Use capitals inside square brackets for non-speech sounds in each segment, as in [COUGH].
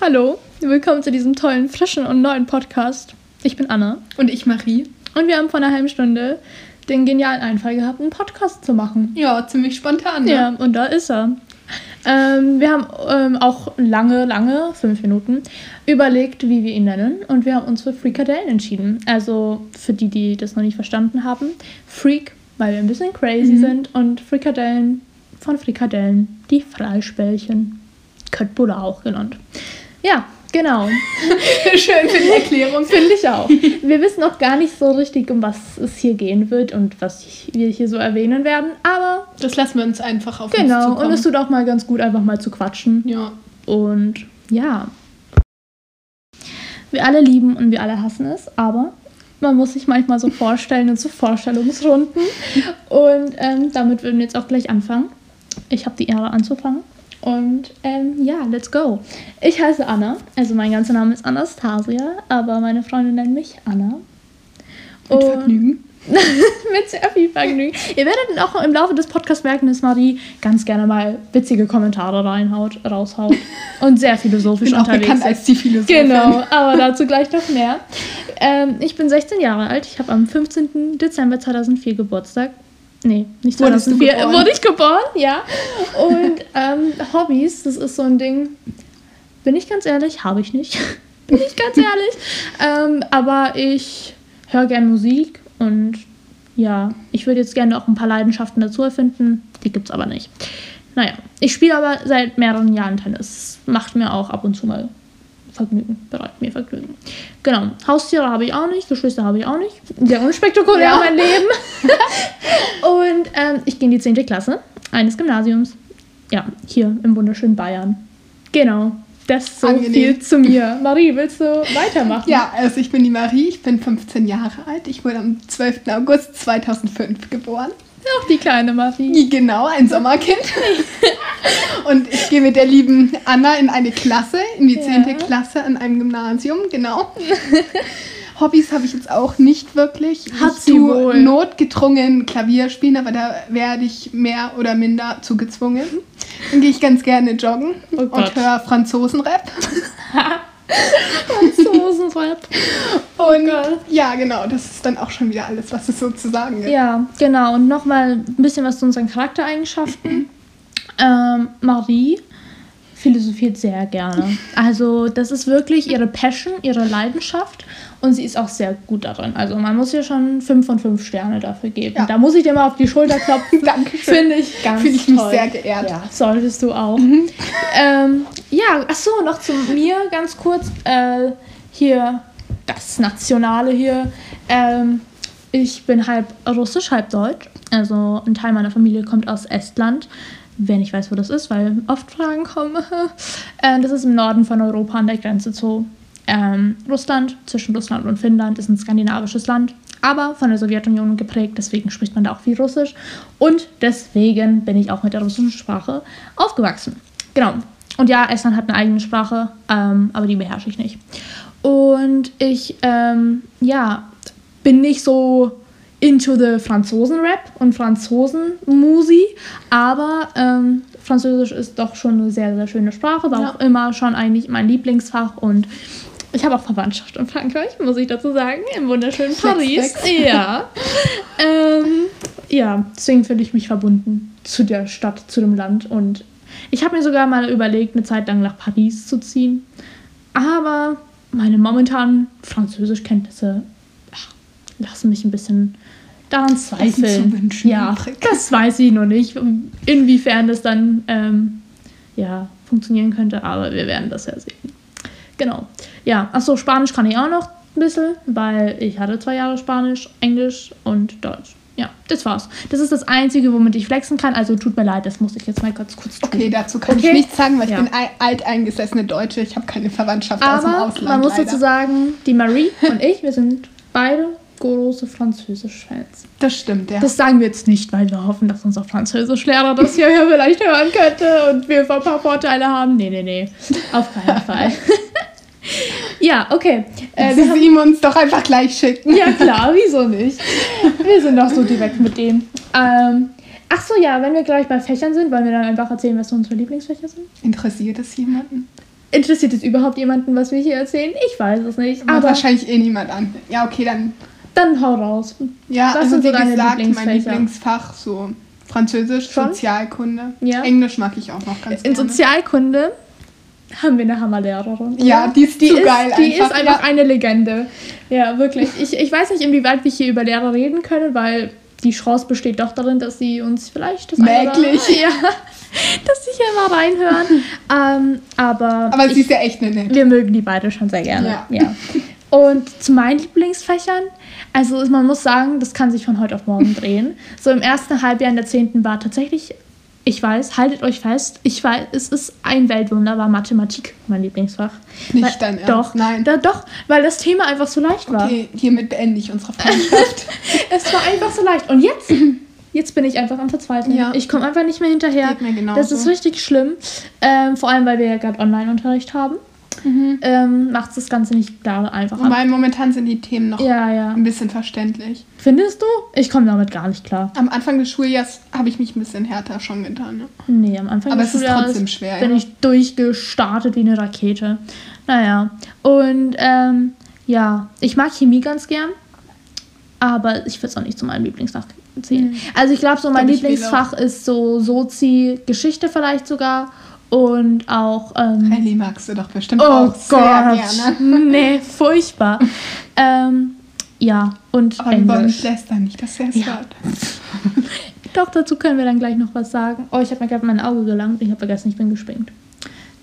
Hallo, willkommen zu diesem tollen, frischen und neuen Podcast. Ich bin Anna. Und ich Marie. Und wir haben vor einer halben Stunde den genialen Einfall gehabt, einen Podcast zu machen. Ja, ziemlich spontan. Ne? Ja, und da ist er. Ähm, wir haben ähm, auch lange, lange, fünf Minuten, überlegt, wie wir ihn nennen. Und wir haben uns für Freakadellen entschieden. Also für die, die das noch nicht verstanden haben. Freak, weil wir ein bisschen crazy mhm. sind. Und Frikadellen von Frikadellen, die Fleischbällchen. Köttbuller auch genannt. Ja, genau. [LAUGHS] Schön für die Erklärung. Finde ich auch. Wir wissen noch gar nicht so richtig, um was es hier gehen wird und was wir hier so erwähnen werden, aber. Das lassen wir uns einfach auf Genau, uns zukommen. und es tut auch mal ganz gut, einfach mal zu quatschen. Ja. Und ja. Wir alle lieben und wir alle hassen es, aber man muss sich manchmal so vorstellen und so Vorstellungsrunden. [LAUGHS] Und ähm, damit würden wir jetzt auch gleich anfangen. Ich habe die Ehre anzufangen. Und ähm, ja, let's go. Ich heiße Anna, also mein ganzer Name ist Anastasia, aber meine Freunde nennen mich Anna. Mit Vergnügen. [LAUGHS] mit sehr viel Vergnügen. Ihr werdet auch im Laufe des Podcasts merken, dass Marie ganz gerne mal witzige Kommentare reinhaut, raushaut [LAUGHS] und sehr philosophisch bin unterwegs auch bekannt ist. als die Philosophin. Genau, aber dazu gleich noch mehr. Ähm, ich bin 16 Jahre alt. Ich habe am 15. Dezember 2004 Geburtstag. Nee, nicht 2004. Wurde ich geboren, ja. Und [LAUGHS] ähm, Hobbys, das ist so ein Ding, bin ich ganz ehrlich, habe ich nicht. [LAUGHS] bin ich ganz ehrlich. Ähm, aber ich höre gern Musik und ja, ich würde jetzt gerne auch ein paar Leidenschaften dazu erfinden. Die gibt es aber nicht. Naja, ich spiele aber seit mehreren Jahren Tennis. Macht mir auch ab und zu mal Vergnügen, bereitet mir Vergnügen. Genau, Haustiere habe ich auch nicht, Geschwister habe ich auch nicht. Sehr unspektakulär ja. mein Leben. [LAUGHS] und ähm, ich gehe in die 10. Klasse eines Gymnasiums. Ja, hier im wunderschönen Bayern. Genau. Das so Angenehm. viel zu mir. Marie, willst du weitermachen? Ja, also ich bin die Marie, ich bin 15 Jahre alt. Ich wurde am 12. August 2005 geboren. Auch die kleine Marie. Genau, ein Sommerkind. [LAUGHS] Und ich gehe mit der lieben Anna in eine Klasse, in die 10. Ja. Klasse an einem Gymnasium, genau. [LAUGHS] Hobbys habe ich jetzt auch nicht wirklich. Hat ich sie wohl. notgedrungen Klavier spielen, aber da werde ich mehr oder minder zugezwungen. Dann gehe ich ganz gerne joggen oh und höre Franzosenrap. [LAUGHS] Franzosenrap. [LAUGHS] Oh und Gott. ja, genau, das ist dann auch schon wieder alles, was es so zu sagen gibt. Ja, genau. Und nochmal ein bisschen was zu unseren Charaktereigenschaften. ähm, Marie philosophiert sehr gerne. Also das ist wirklich ihre Passion, ihre Leidenschaft und sie ist auch sehr gut darin. Also man muss ihr schon fünf von fünf Sterne dafür geben. Ja. Da muss ich dir mal auf die Schulter klopfen. [LAUGHS] Dankeschön. Finde ich ganz Fühle ich toll. mich sehr geehrt. Ja, solltest du auch. Mhm. Ähm, ja, achso, noch zu mir ganz kurz. Äh, hier das Nationale hier. Ähm, ich bin halb russisch, halb deutsch. Also ein Teil meiner Familie kommt aus Estland wer nicht weiß, wo das ist, weil oft Fragen kommen. [LAUGHS] äh, das ist im Norden von Europa an der Grenze zu ähm, Russland. Zwischen Russland und Finnland ist ein skandinavisches Land, aber von der Sowjetunion geprägt. Deswegen spricht man da auch viel Russisch. Und deswegen bin ich auch mit der russischen Sprache aufgewachsen. Genau. Und ja, Estland hat eine eigene Sprache, ähm, aber die beherrsche ich nicht. Und ich, ähm, ja, bin nicht so into the Franzosen-Rap und Franzosen-Musi, aber ähm, Französisch ist doch schon eine sehr, sehr schöne Sprache, war ja. auch immer schon eigentlich mein Lieblingsfach und ich habe auch Verwandtschaft in Frankreich, muss ich dazu sagen, im wunderschönen Paris. Ja. ähm, ja, deswegen fühle ich mich verbunden zu der Stadt, zu dem Land und ich habe mir sogar mal überlegt, eine Zeit lang nach Paris zu ziehen, aber meine momentanen Französischkenntnisse lassen mich ein bisschen daran zweifeln. Wünschen, ja, das weiß ich noch nicht, inwiefern das dann ähm, ja, funktionieren könnte, aber wir werden das ja sehen. Genau. Ja, achso, Spanisch kann ich auch noch ein bisschen, weil ich hatte zwei Jahre Spanisch, Englisch und Deutsch. Ja, das war's. Das ist das Einzige, womit ich flexen kann. Also tut mir leid, das muss ich jetzt mal kurz kurz tun. Okay, dazu kann okay. ich nichts sagen, weil ja. ich bin alteingesessene Deutsche. Ich habe keine Verwandtschaft Aber aus dem Ausland. man muss leider. dazu sagen, die Marie und [LAUGHS] ich, wir sind beide große Französisch-Fans. Das stimmt, ja. Das sagen wir jetzt nicht, weil wir hoffen, dass unser Französischlehrer das hier [LAUGHS] vielleicht hören könnte und wir ein paar Vorteile haben. Nee, nee, nee. Auf keinen [LAUGHS] Fall. Ja, okay. Äh, wir haben, ihm uns doch einfach gleich schicken. Ja, klar, wieso nicht? [LAUGHS] Wir sind doch so direkt mit dem. Ähm, ach so, ja, wenn wir gleich bei Fächern sind, wollen wir dann einfach erzählen, was so unsere Lieblingsfächer sind? Interessiert es jemanden? Interessiert es überhaupt jemanden, was wir hier erzählen? Ich weiß es nicht. Macht Aber wahrscheinlich eh niemand an. Ja, okay, dann. dann hau raus. Ja, Was also sind so wie deine gesagt, mein Lieblingsfächer? Lieblingsfach so Französisch, Schon? Sozialkunde. Ja. Englisch mag ich auch noch ganz In gerne. Sozialkunde haben wir eine Hammerlehrerin. Ja, die ist die zu ist, geil Die einfach, ist einfach eine Legende. Ja, wirklich. Ich, ich weiß nicht, inwieweit wir hier über Lehrer reden können, weil die Chance besteht doch darin, dass sie uns vielleicht das eine oder- Merklich. [LAUGHS] Ja, dass sie hier mal reinhören. ähm, aber Aber sie ist ja echt eine nette. wir mögen die beide schon sehr gerne. Ja. Ja. Und zu meinen Lieblingsfächern, also man muss sagen, das kann sich von heute auf morgen [LAUGHS] drehen. So im ersten Halbjahr in der 10. war tatsächlich, ich weiß, haltet euch fest, ich weiß, es ist ein Weltwunder, war Mathematik mein Lieblingsfach. Nicht weil, dein Ernst, Doch, nein. Da, doch, weil das Thema einfach so leicht war. Okay, hiermit beende ich unsere Freundschaft. [LAUGHS] Es war einfach so leicht. Und jetzt, jetzt bin ich einfach am Verzweifeln. Ja. Ich komme einfach nicht mehr hinterher. Geht mir genauso. Das ist richtig schlimm. Ähm, vor allem, weil wir ja gerade Online-Unterricht haben. Ähm, Macht das Ganze nicht gerade einfacher. Wobei momentan sind die Themen noch Ja, ja. ein bisschen verständlich. Findest du? Ich komme damit gar nicht klar. Am Anfang des Schuljahres habe ich mich ein bisschen härter schon getan. Ja. Nee, am Anfang Aber des es ist Schuljahres trotzdem schwer, bin ja. ich durchgestartet wie eine Rakete. Naja, und ähm, ja, ich mag Chemie ganz gern, aber ich würde es auch nicht zu meinem Lieblingsfach zählen. Also ich glaube, so mein Lieblingsfach ist so Sozi, Geschichte vielleicht sogar und auch... Ähm, Rallye magst du doch bestimmt oh auch sehr Gott, gerne. [LAUGHS] [LAUGHS] nee, furchtbar. ähm, ja, und Aber wir wollen Englisch. nicht lästern, nicht, dass er es Ja. hört. [LAUGHS] Doch, dazu können wir dann gleich noch was sagen. Oh, ich habe mir gerade mein Auge gelangt. Ich habe vergessen, ich bin gespringt.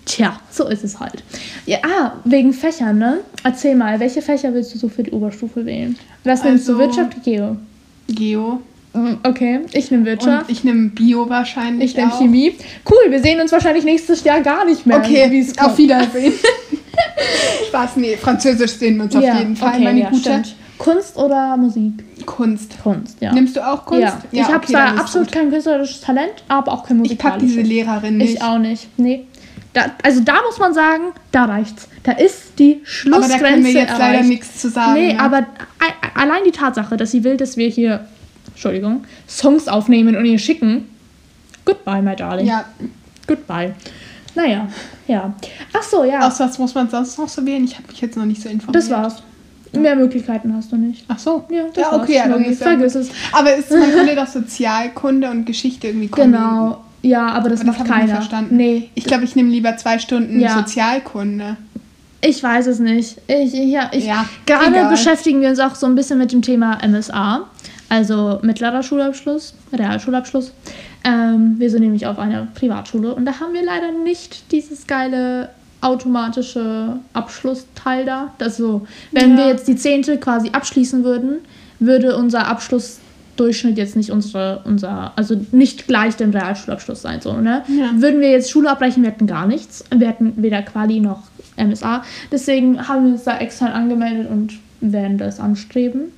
Tja, so ist es halt. Ja, ah, wegen Fächern, ne? Erzähl mal, welche Fächer willst du so für die Oberstufe wählen? Was nimmst du? Also- Wirtschaft, Geo? Geo. Okay, ich nehme Wirtschaft. Und ich nehme Bio wahrscheinlich. Ich nehme. Chemie. Cool, wir sehen uns wahrscheinlich nächstes Jahr gar nicht mehr. Okay, wie es auf. Wiedersehen. [LAUGHS] Spaß, nee, Französisch sehen wir uns auf Ja, jeden Fall, okay, meine ja, Gute. stimmt. Kunst oder Musik? Kunst. Kunst, ja. Nimmst du auch Kunst? Ja, ich habe okay, zwar absolut kein künstlerisches Talent, aber auch kein Ich pack musikalisches. diese Lehrerin nicht. Ich auch nicht. Nee. Da, also da muss man sagen, da reicht's. Da ist die aber Schlussgrenze da können wir jetzt erreicht. leider nichts zu sagen. Nee, ne? aber allein die Tatsache, dass sie will, dass wir hier, Entschuldigung, Songs aufnehmen und ihr schicken. Goodbye, my darling. Ja, Goodbye. Naja, ja. Ach so, ja. aus was muss man sonst noch so wählen? Ich habe mich jetzt noch nicht so informiert. das war's. Mehr Möglichkeiten hast du nicht. Ach so. Ja, das ja okay, ja, dann ist Vergiss es. Aber ist, man könnte doch Sozialkunde und Geschichte irgendwie kombinieren. Genau. Ja, aber das Aber macht das ich nicht keiner. verstanden. Nee, Ich glaube, ich nehme lieber zwei Stunden Ja. Sozialkunde. Ich weiß es nicht. Ich, ja, ich, Ja, gerade egal. beschäftigen wir uns auch so ein bisschen mit dem Thema MSA, also mittlerer Schulabschluss, Realschulabschluss. Ähm, wir sind nämlich auf einer Privatschule und da haben wir leider nicht dieses geile automatische Abschlussteil da. Das so, wenn Ja. wir jetzt die zehnte quasi abschließen würden, würde unser Abschlussdurchschnitt jetzt nicht unsere, unser, also nicht gleich dem Realschulabschluss sein, so, ne? Ja. Würden wir jetzt Schule abbrechen, wir hätten gar nichts. Wir hätten weder Quali noch MSA. Deswegen haben wir uns da extern angemeldet und werden das anstreben.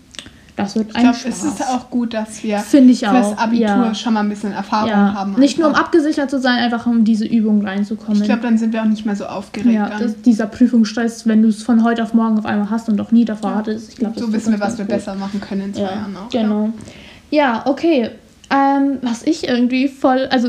Das wird Ich ein glaube, Spaß. es ist auch gut, dass wir Finde ich fürs auch, Abitur ja. schon mal ein bisschen Erfahrung ja. haben. Nicht nur um einfach. abgesichert zu sein, einfach um diese Übung reinzukommen. Ich glaube, dann sind wir auch nicht mehr so aufgeregt. ja, das, dieser Prüfungsstress, wenn du es von heute auf morgen auf einmal hast und doch nie davor hattest. Ich glaube, das so wissen wir, was wir gut. besser machen können in zwei Ja, Jahren auch. genau. Ja, okay. Ähm, was ich irgendwie voll, also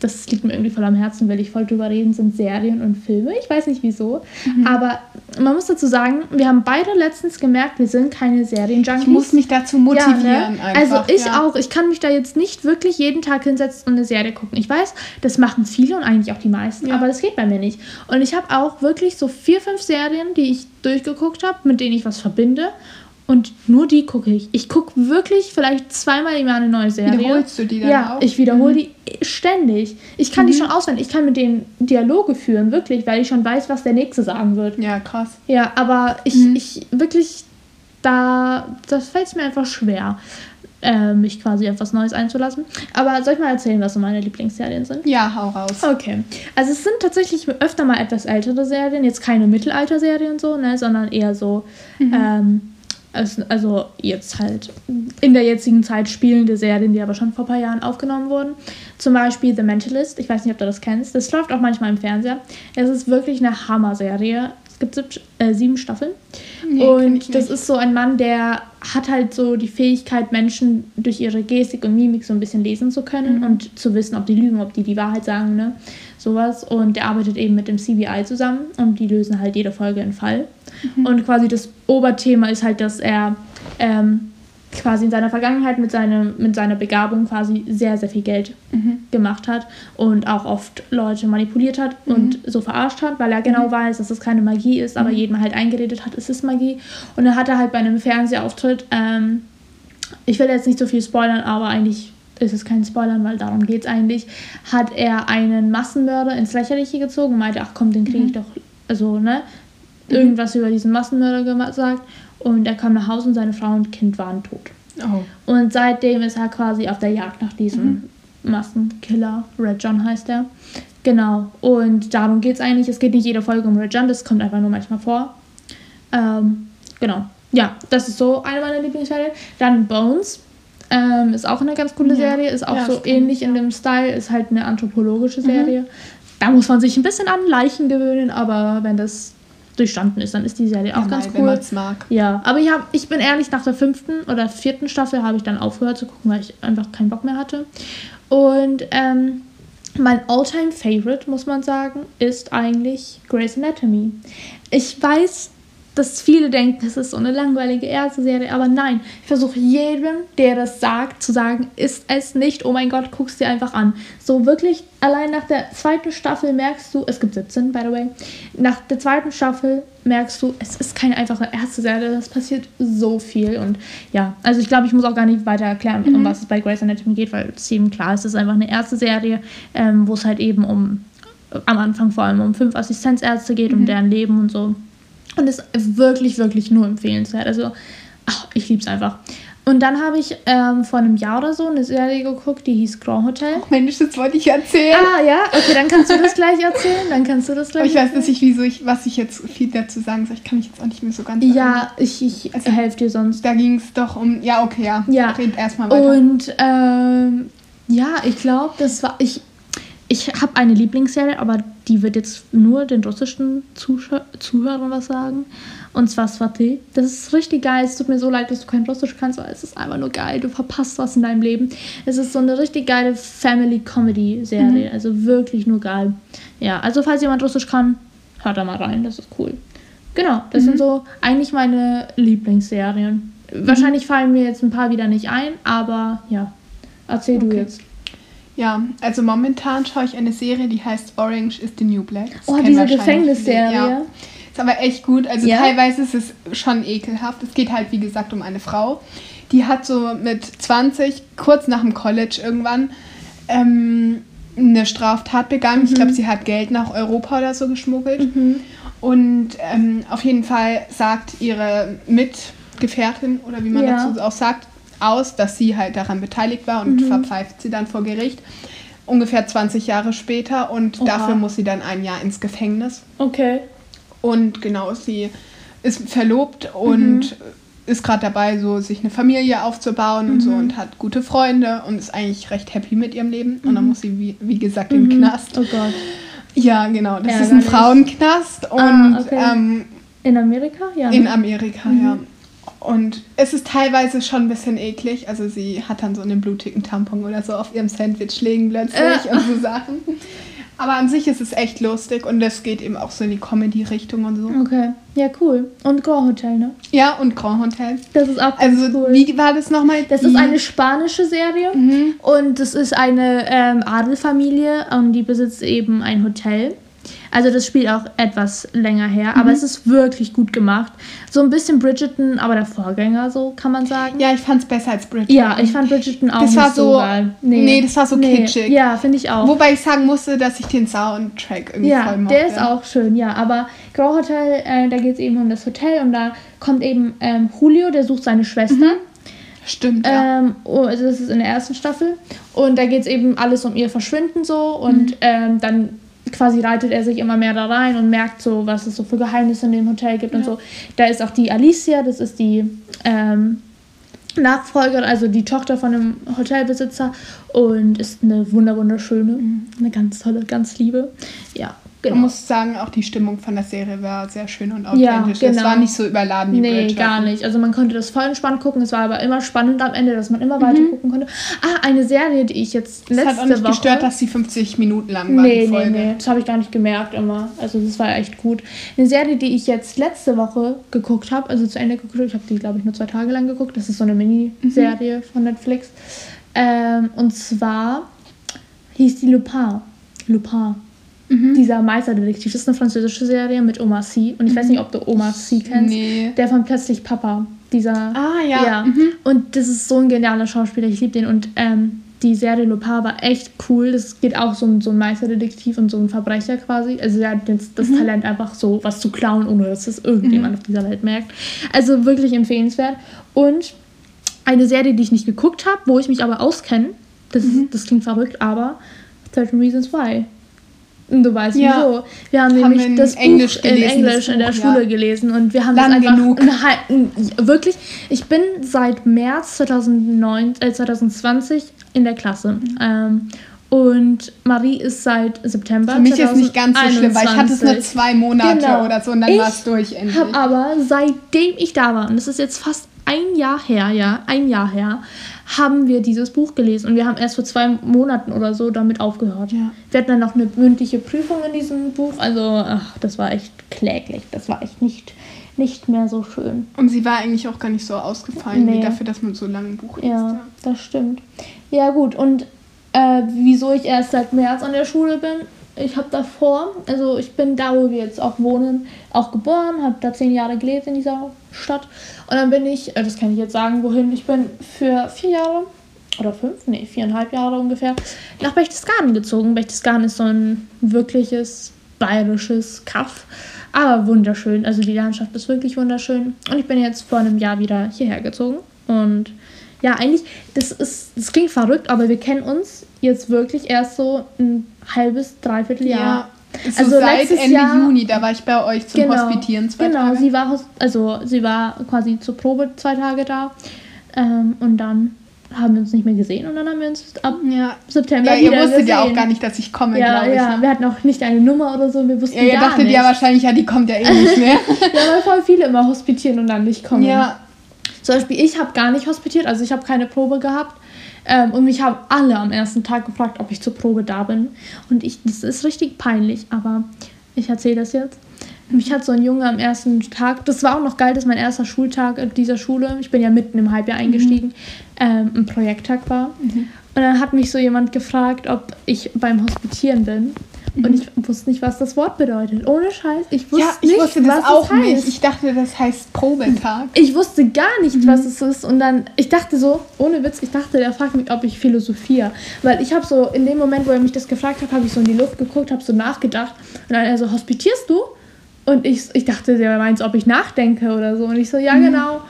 das liegt mir irgendwie voll am Herzen, will ich voll drüber reden, sind Serien und Filme. Ich weiß nicht wieso. Mhm. Aber man muss dazu sagen, wir haben beide letztens gemerkt, wir sind keine Serienjunkies. Ich muss mich dazu motivieren Ja, ne? einfach. Also ich ja. auch. Ich kann mich da jetzt nicht wirklich jeden Tag hinsetzen und eine Serie gucken. Ich weiß, das machen viele und eigentlich auch die meisten, Ja. aber das geht bei mir nicht. Und ich habe auch wirklich so vier, fünf Serien, die ich durchgeguckt habe, mit denen ich was verbinde. Und nur die gucke ich. Ich gucke wirklich vielleicht zweimal im Jahr eine neue Serie. Wiederholst du die dann Ja, auch? ich wiederhole Mhm. die ständig. Ich kann die schon auswendig. Ich kann mit denen Dialoge führen, wirklich, weil ich schon weiß, was der Nächste sagen wird. Ja, krass. Ja, aber ich, Mhm. ich wirklich, da, das fällt es mir einfach schwer, äh, mich quasi auf was Neues einzulassen. Aber soll ich mal erzählen, was so meine Lieblingsserien sind? Ja, hau raus. Okay. Also es sind tatsächlich öfter mal etwas ältere Serien, jetzt keine Mittelalter-Serien so, ne, sondern eher so, ähm, also, also jetzt halt in der jetzigen Zeit spielende Serien, die aber schon vor ein paar Jahren aufgenommen wurden. Zum Beispiel The Mentalist, ich weiß nicht, ob du das kennst. Das läuft auch manchmal im Fernseher. Es ist wirklich eine Hammer-Serie. Gibt äh, sieben Staffeln. Nee, und das ist so ein Mann, der hat halt so die Fähigkeit, Menschen durch ihre Gestik und Mimik so ein bisschen lesen zu können Mhm. und zu wissen, ob die lügen, ob die die Wahrheit sagen, ne? Sowas. Und der arbeitet eben mit dem CBI zusammen und die lösen halt jede Folge einen Fall. Mhm. Und quasi das Oberthema ist halt, dass er ähm, quasi in seiner Vergangenheit mit, seinem, mit seiner Begabung quasi sehr, sehr viel Geld Mhm. gemacht hat und auch oft Leute manipuliert hat und so verarscht hat, weil er genau weiß, dass es keine Magie ist, aber jedem halt eingeredet hat, es ist Magie. Und dann hat er halt bei einem Fernsehauftritt, ähm, ich will jetzt nicht so viel spoilern, aber eigentlich ist es kein Spoilern, weil darum geht es eigentlich, hat er einen Massenmörder ins Lächerliche gezogen und meinte, ach komm, den kriege ich doch, also, ne, irgendwas über diesen Massenmörder gesagt und er kam nach Hause und seine Frau und Kind waren tot. Oh. Und seitdem ist er quasi auf der Jagd nach diesem Massenkiller. Red John heißt er. Genau. Und darum geht es eigentlich. Es geht nicht jede Folge um Red John, das kommt einfach nur manchmal vor. Ähm, genau. Ja, das ist so eine meiner Lieblingsserien. Dann Bones. Ähm, ist auch eine ganz coole Ja. Serie. Ist auch Ja, so ich, ähnlich in dem Style. Ist halt eine anthropologische Serie. Da muss man sich ein bisschen an Leichen gewöhnen, aber wenn das durchstanden ist, dann ist die Serie auch Ja, ganz cool. wenn man's mag. Ja, aber ich, hab, ich bin ehrlich, nach der fünften oder vierten Staffel habe ich dann aufgehört zu gucken, weil ich einfach keinen Bock mehr hatte. Und ähm, mein all-time favorite, muss man sagen, ist eigentlich Grey's Anatomy. Ich weiß, dass viele denken, das ist so eine langweilige Ärzte-Serie, aber nein, ich versuche jedem, der das sagt, zu sagen, ist es nicht, oh mein Gott, guck's dir einfach an. So wirklich, allein nach der zweiten Staffel merkst du, es gibt 17, by the way, nach der zweiten Staffel merkst du, es ist keine einfache Ärzte-Serie, das passiert so viel und ja, also ich glaube, ich muss auch gar nicht weiter erklären, um was es bei Grey's Anatomy geht, weil es eben klar ist, es ist einfach eine Ärzte-Serie, ähm, wo es halt eben um, am Anfang vor allem um fünf Assistenzärzte geht, um deren Leben und so. Und ist wirklich, wirklich nur empfehlenswert. Also, ach, ich liebe es einfach. Und dann habe ich ähm, vor einem Jahr oder so eine Serie geguckt, die hieß Grand Hotel. Mensch, das wollte ich erzählen. Ah, ja? Okay, dann kannst du das gleich erzählen. Dann kannst du das Aber gleich ich weiß nicht, wieso ich, was ich jetzt viel dazu sagen soll. Ich kann mich jetzt auch nicht mehr so ganz Ja, ich, ich Also- helfe dir sonst. Da ging es doch um. Ja, okay, ja. Ja. Red erstmal weiter. Und ähm, ja, ich glaube, das war. Ich, ich habe eine Lieblingsserie, aber die wird jetzt nur den russischen Zuschau Zuhörern was sagen. Und zwar Swati. Das ist richtig geil. Es tut mir so leid, dass du kein Russisch kannst, weil es ist einfach nur geil. Du verpasst was in deinem Leben. Es ist so eine richtig geile Family-Comedy-Serie. Also wirklich nur geil. Ja, also falls jemand Russisch kann, hört da mal rein. Das ist cool. Genau, das sind so eigentlich meine Lieblingsserien. Wahrscheinlich fallen mir jetzt ein paar wieder nicht ein, aber ja. Erzähl du Okay. jetzt. Ja, also momentan schaue ich eine Serie, die heißt Orange is the New Black. Das Oh, diese Gefängnisserie. Ja. Ist aber echt gut. Also Ja? teilweise ist es schon ekelhaft. Es geht halt, wie gesagt, um eine Frau. Die hat so mit 20, kurz nach dem College irgendwann, ähm, eine Straftat begangen. Ich Mhm. glaube, sie hat Geld nach Europa oder so geschmuggelt. Und ähm, auf jeden Fall sagt ihre Mitgefährtin, oder wie man Ja. dazu auch sagt, aus, dass sie halt daran beteiligt war Mhm. und verpfeift sie dann vor Gericht. Ungefähr 20 Jahre später und Oha. dafür muss sie dann ein Jahr ins Gefängnis. Okay. Und genau, sie ist verlobt und ist gerade dabei, so sich eine Familie aufzubauen und so und hat gute Freunde und ist eigentlich recht happy mit ihrem Leben. Und dann muss sie, wie, wie gesagt, in den Knast. Oh Gott. Ja, genau, das ist ein Ärgerlich. Frauenknast und Ah, okay. ähm, In Amerika? Ja. in ne? Amerika, ja. Und es ist teilweise schon ein bisschen eklig. Also sie hat dann so einen blutigen Tampon oder so auf ihrem Sandwich liegen plötzlich Äh. und so Sachen. Aber an sich ist es echt lustig und es geht eben auch so in die Comedy-Richtung und so. Okay. Ja, cool. Und Grand Hotel, ne? Ja, und Grand Hotel. Das ist auch Also, cool. wie war das nochmal? Das ist eine spanische Serie Mhm. und das ist eine ähm, Adelfamilie und die besitzt eben ein Hotel. Also das spielt auch etwas länger her, Mhm. aber es ist wirklich gut gemacht. So ein bisschen Bridgerton, aber der Vorgänger, so kann man sagen. Ja, ich fand es besser als Bridget. Ja, ich fand Bridgerton auch Das nicht war so so- geil. nee, das war so kitschig. Ja, finde ich auch. Wobei ich sagen musste, dass ich den Soundtrack irgendwie Ja, voll mochte. der ist auch schön, ja. Aber Grau Hotel, äh, da geht es eben um das Hotel und da kommt eben ähm, Julio, der sucht seine Schwester. Stimmt, ja. Ähm, oh, also das ist in der ersten Staffel. Und da geht es eben alles um ihr Verschwinden so. Und ähm, dann quasi reitet er sich immer mehr da rein und merkt so, was es so für Geheimnisse in dem Hotel gibt und so. Da ist auch die Alicia, das ist die ähm, Nachfolgerin, also die Tochter von einem Hotelbesitzer und ist eine wunder wunderschöne, eine ganz tolle, ganz liebe. Ja, Genau. Man muss sagen, auch die Stimmung von der Serie war sehr schön und Ja, authentisch. Es genau. war nicht so überladen wie Nee, gar nicht. Also man konnte das voll entspannt gucken. Es war aber immer spannend am Ende, dass man immer weiter gucken konnte. Ah, eine Serie, die ich jetzt Mhm. Es letzte hat auch nicht Woche... gestört, dass sie 50 Minuten lang war, Nee, die nee, Folge. nee, das habe ich gar nicht gemerkt immer. Also das war echt gut. Eine Serie, die ich jetzt letzte Woche geguckt habe, also zu Ende geguckt, habe, ich habe die, glaube ich, nur zwei Tage lang geguckt. Das ist so eine Miniserie Mhm. von Netflix. Ähm, und zwar hieß die Lupin. Lupin. Mhm. Dieser Meisterdetektiv. Das ist eine französische Serie mit Omar Sy. Und ich weiß nicht, ob du Omar Sy kennst. Nee. Der von Plötzlich Papa. Dieser. Ah, ja. Ja. Mhm. Und das ist so ein genialer Schauspieler. Ich liebe den. Und ähm, die Serie Lupin war echt cool. Das geht auch so um so ein Meisterdetektiv und so ein Verbrecher quasi. Also er hat jetzt das Talent einfach so was zu klauen, ohne dass es irgendjemand auf dieser Welt merkt. Also wirklich empfehlenswert. Und eine Serie, die ich nicht geguckt habe, wo ich mich aber auskenne. Das, das klingt verrückt, aber 13 Reasons Why. Du weißt Ja. wieso. Wir haben, Haben nämlich das Englisch Buch gelesen, in Englisch das in der Buch, Schule ja. gelesen und wir haben Lang einfach genug. ein wirklich. Ich bin seit März 2009, äh, 2020 in der Klasse. Mhm. Ähm, und Marie ist seit September. Für mich ist nicht ganz so schlimm, weil ich hatte es nur 2021. zwei Monate Genau. oder so und dann Ich war es durch endlich. habe aber seitdem ich da war, und das ist jetzt fast ein Jahr her, ja, ein Jahr her, haben wir dieses Buch gelesen und wir haben erst vor zwei Monaten oder so damit aufgehört. Ja. Wir hatten dann noch eine mündliche Prüfung in diesem Buch, also ach, das war echt kläglich, das war echt nicht, nicht mehr so schön. Und sie war eigentlich auch gar nicht so ausgefallen, wie Nee. dafür, dass man so lange ein Buch liest. Ja, das stimmt. Ja gut, und äh, wieso ich erst seit März an der Schule bin, ich habe davor, also ich bin da, wo wir jetzt auch wohnen, auch geboren, habe da zehn Jahre gelebt in dieser Stadt. Und dann bin ich, äh, das kann ich jetzt sagen, wohin, ich bin für vier Jahre oder fünf, nee, viereinhalb Jahre ungefähr, nach Berchtesgaden gezogen. Berchtesgaden ist so ein wirkliches bayerisches Kaff, aber wunderschön. Also die Landschaft ist wirklich wunderschön. Und ich bin jetzt vor einem Jahr wieder hierher gezogen. Und ja, eigentlich, das ist, das klingt verrückt, aber wir kennen uns jetzt wirklich erst so ein halbes, dreiviertel Jahr. Ja. So Also seit letztes Ende Jahr- Juni, da war ich bei euch zum Hospitieren zwei genau, Tage. sie war also sie war quasi zur Probe zwei Tage da ähm, und dann haben wir uns nicht mehr gesehen und dann haben wir uns ab ja. September ja, ihr wieder wusstet gesehen. ja auch gar nicht, dass ich komme, ja, glaube ich. ja, ne? wir hatten auch nicht eine Nummer oder so, wir wussten Ja, ihr gar dachtet nicht. ja wahrscheinlich, ja, die kommt ja eh nicht mehr. [LAUGHS] ja, weil voll viele immer hospitieren und dann nicht kommen. ja, Zum Beispiel, ich habe gar nicht hospitiert, also ich habe keine Probe gehabt. Ähm, und mich haben alle am ersten Tag gefragt, ob ich zur Probe da bin. Und ich, das ist richtig peinlich, aber ich erzähle das jetzt. Mich hat so ein Junge am ersten Tag, das war auch noch geil, dass mein erster Schultag in dieser Schule, ich bin ja mitten im Halbjahr eingestiegen, ähm, ein Projekttag war. Und dann hat mich so jemand gefragt, ob ich beim Hospitieren bin. Und ich wusste nicht, was das Wort bedeutet. Ohne Scheiß, ich wusste ja, ich nicht, wusste das was auch es heißt. nicht. Ich dachte, das heißt Probetag. Ich wusste gar nicht, was es ist. Und dann, ich dachte so, ohne Witz, ich dachte, der fragt mich, ob ich philosophiere. Weil ich habe so, in dem Moment, wo er mich das gefragt hat, habe ich so in die Luft geguckt, habe so nachgedacht. Und dann er so, hospitierst du? Und ich, ich dachte, der meint, ob ich nachdenke oder so. Und ich so, ja, genau.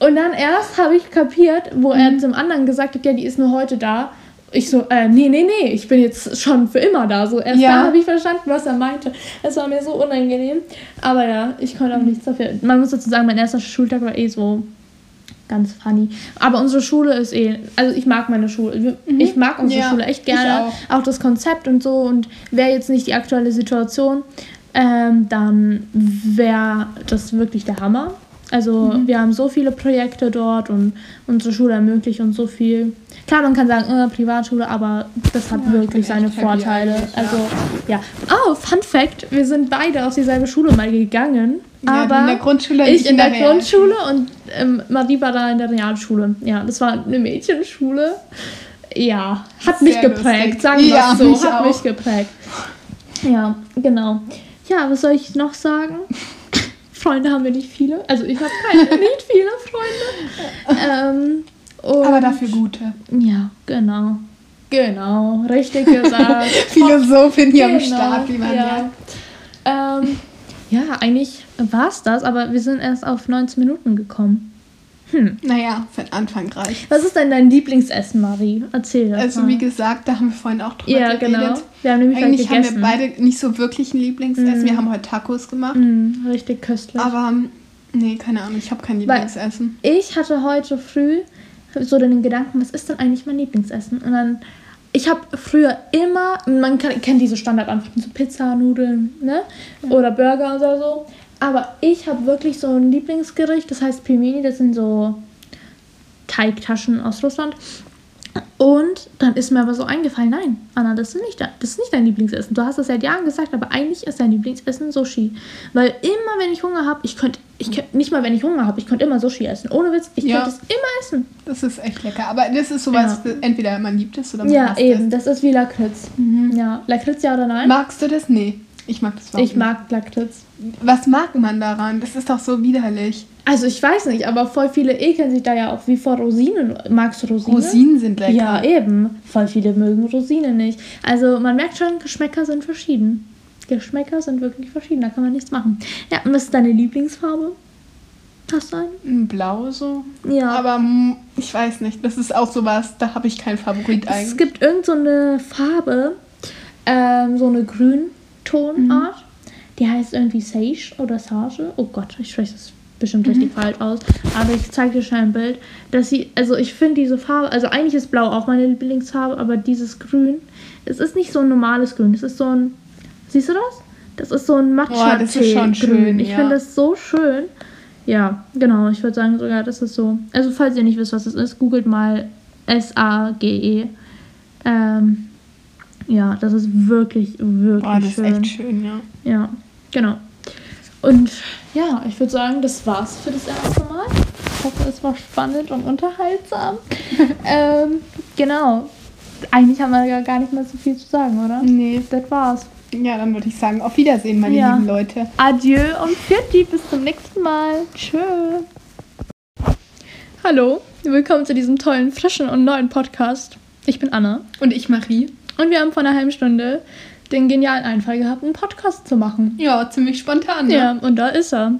Und dann erst habe ich kapiert, wo er zum anderen gesagt hat, ja, die ist nur heute da. Ich so, äh, nee, nee, nee, ich bin jetzt schon für immer da. So, erst Ja. da habe ich verstanden, was er meinte. Es war mir so unangenehm. Aber ja, ich konnte auch nichts dafür. Man muss dazu sagen, mein erster Schultag war eh so ganz funny. Aber unsere Schule ist eh, also ich mag meine Schule. Ich mag unsere Ja, Schule echt gerne. auch. Auch. das Konzept und so. Und wäre jetzt nicht die aktuelle Situation, ähm, dann wäre das wirklich der Hammer. Also Mhm. wir haben so viele Projekte dort und unsere Schule ermöglicht uns so viel. Klar, man kann sagen, äh, Privatschule, aber das hat Ja, wirklich seine Vorteile. Also ja. Oh, Fun Fact, wir sind beide auf dieselbe Schule mal gegangen. Ja, aber in der Grundschule, ich ich in der, Realschule. Grundschule und ähm, Marie war da in der Realschule. Ja, das war eine Mädchenschule. Ja, hat mich Sehr geprägt, lustig. sagen wir Ja, es so, mich hat auch. mich geprägt. Ja, genau. Ja, was soll ich noch sagen? [LAUGHS] Freunde haben wir nicht viele. Also ich habe keine, [LAUGHS] nicht viele Freunde. Ähm, Aber dafür gute. Ja, genau. Genau, richtig gesagt. [LAUGHS] Philosophin hier am Genau, Start, wie man ja. merkt. Ähm, ja, eigentlich war es das, aber wir sind erst auf 19 Minuten gekommen. Naja, für den Anfang reicht. Was ist denn dein Lieblingsessen, Marie? Erzähl das Also mal. wie gesagt, da haben wir vorhin auch drüber ja, geredet. genau. Wir haben nämlich Eigentlich haben wir beide nicht so wirklich ein Lieblingsessen. Wir haben heute Tacos gemacht. Mm, richtig köstlich. Aber nee, keine Ahnung, ich habe kein Weil- Lieblingsessen. ich hatte heute früh so den Gedanken, was ist denn eigentlich mein Lieblingsessen? Und dann ich habe früher immer, man kann, kennt diese Standardantworten, so Pizza, Nudeln, ne? Oder Burger oder so. Aber ich habe wirklich so ein Lieblingsgericht, das heißt Pilmeni, das sind so Teigtaschen aus Russland. Und dann ist mir aber so eingefallen, nein, Anna, das ist, nicht, dein- das ist nicht dein Lieblingsessen. Du hast das seit Jahren gesagt, aber eigentlich ist dein Lieblingsessen Sushi. Weil immer, wenn ich Hunger habe, ich könnte, ich könnt, nicht mal wenn ich Hunger habe, ich könnte immer Sushi essen. Ohne Witz, ich Ja. könnte es immer essen. Das ist echt lecker. Aber das ist sowas, Ja. entweder man liebt es oder man Ja, hasst eben, es. das ist wie Lakritz. Ja, Lakritz ja oder nein? Magst du das? Nee. Ich mag das ich mag Lakritz. Was mag man daran? Das ist doch so widerlich. Also ich weiß nicht, aber voll viele ekeln sich da ja auch wie vor Rosinen. Magst du Rosinen? Rosinen sind lecker. Ja, eben. Voll viele mögen Rosinen nicht. Also man merkt schon, Geschmäcker sind verschieden. Geschmäcker sind wirklich verschieden, da kann man nichts machen. Ja, und was ist deine Lieblingsfarbe? Hast du eine? Ein Blau so. Ja. Aber ich weiß nicht. Das ist auch sowas, da habe ich keinen Favorit es eigentlich. gibt irgend so eine Farbe, ähm, so eine Grüntonart. Die heißt irgendwie Sage oder Sage. Oh Gott, ich spreche das bestimmt richtig falsch aus. Aber ich zeige dir schnell ein Bild. Dass sie, also ich finde diese Farbe, also eigentlich ist Blau auch meine Lieblingsfarbe, aber dieses Grün, es ist nicht so ein normales Grün. Es ist so ein, siehst du das? Das ist so ein matcha das ist schon schön, grün Ich ja. finde das so schön. Ja, genau. Ich würde sagen sogar, das ist so. Also falls ihr nicht wisst, was das ist, googelt mal S-A-G-E. Ähm, ja, das ist wirklich, wirklich Oh, das ist schön. echt schön, ja. Ja, genau. Und ja, ich würde sagen, das war's für das erste Mal. Ich hoffe, es war spannend und unterhaltsam. [LAUGHS] ähm, genau. Eigentlich haben wir ja gar nicht mehr so viel zu sagen, oder? Nee. Das war's. Ja, dann würde ich sagen, auf Wiedersehen, meine Ja. lieben Leute. Adieu und Pfiat bis zum nächsten Mal. Tschö. Hallo, willkommen zu diesem tollen, frischen und neuen Podcast. Ich bin Anna Und ich, Marie. Und wir haben vor einer halben Stunde den genialen Einfall gehabt, einen Podcast zu machen. Ja, ziemlich spontan, ne? Ja, und da ist er.